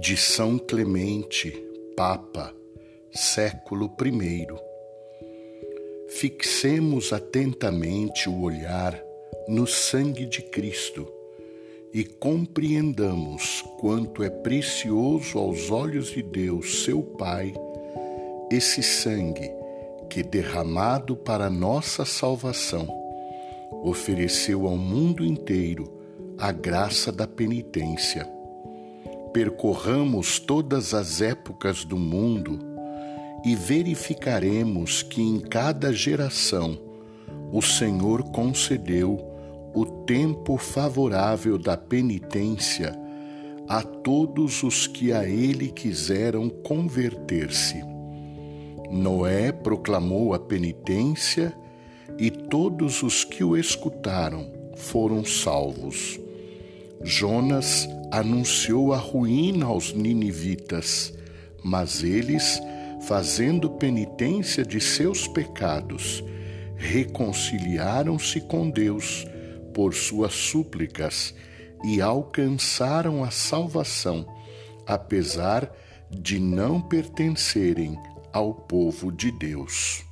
de São Clemente, Papa, século I. Fixemos atentamente o olhar no sangue de Cristo e compreendamos quanto é precioso aos olhos de Deus, seu Pai, esse sangue que, derramado para nossa salvação, ofereceu ao mundo inteiro a graça da penitência percorramos todas as épocas do mundo e verificaremos que em cada geração o Senhor concedeu o tempo favorável da penitência a todos os que a ele quiseram converter-se. Noé proclamou a penitência e todos os que o escutaram foram salvos. Jonas anunciou a ruína aos ninivitas, mas eles, fazendo penitência de seus pecados, reconciliaram-se com Deus por suas súplicas e alcançaram a salvação, apesar de não pertencerem ao povo de Deus.